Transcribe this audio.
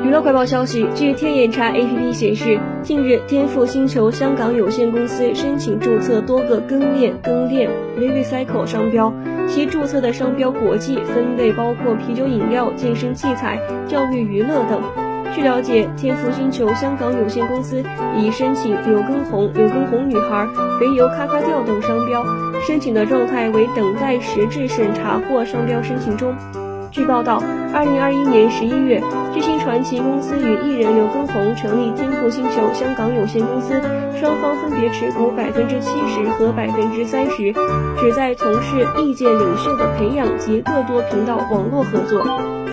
娱乐快报消息，据天眼查 APP 显示，近日天赋星球香港有限公司申请注册多个更面、更链 （Recycle） 商标，其注册的商标国际分类包括啤酒饮料、健身器材、教育娱乐等。据了解，天赋星球香港有限公司已申请“柳根红”“柳根红女孩”“肥油咔咔调”等商标，申请的状态为等待实质审查或商标申请中。据报道，二零二一年十一月，巨星传奇公司与艺人刘畊宏成立天赋星球香港有限公司，双方分别持股百分之七十和百分之三十，旨在从事意见领袖的培养及各多频道网络合作。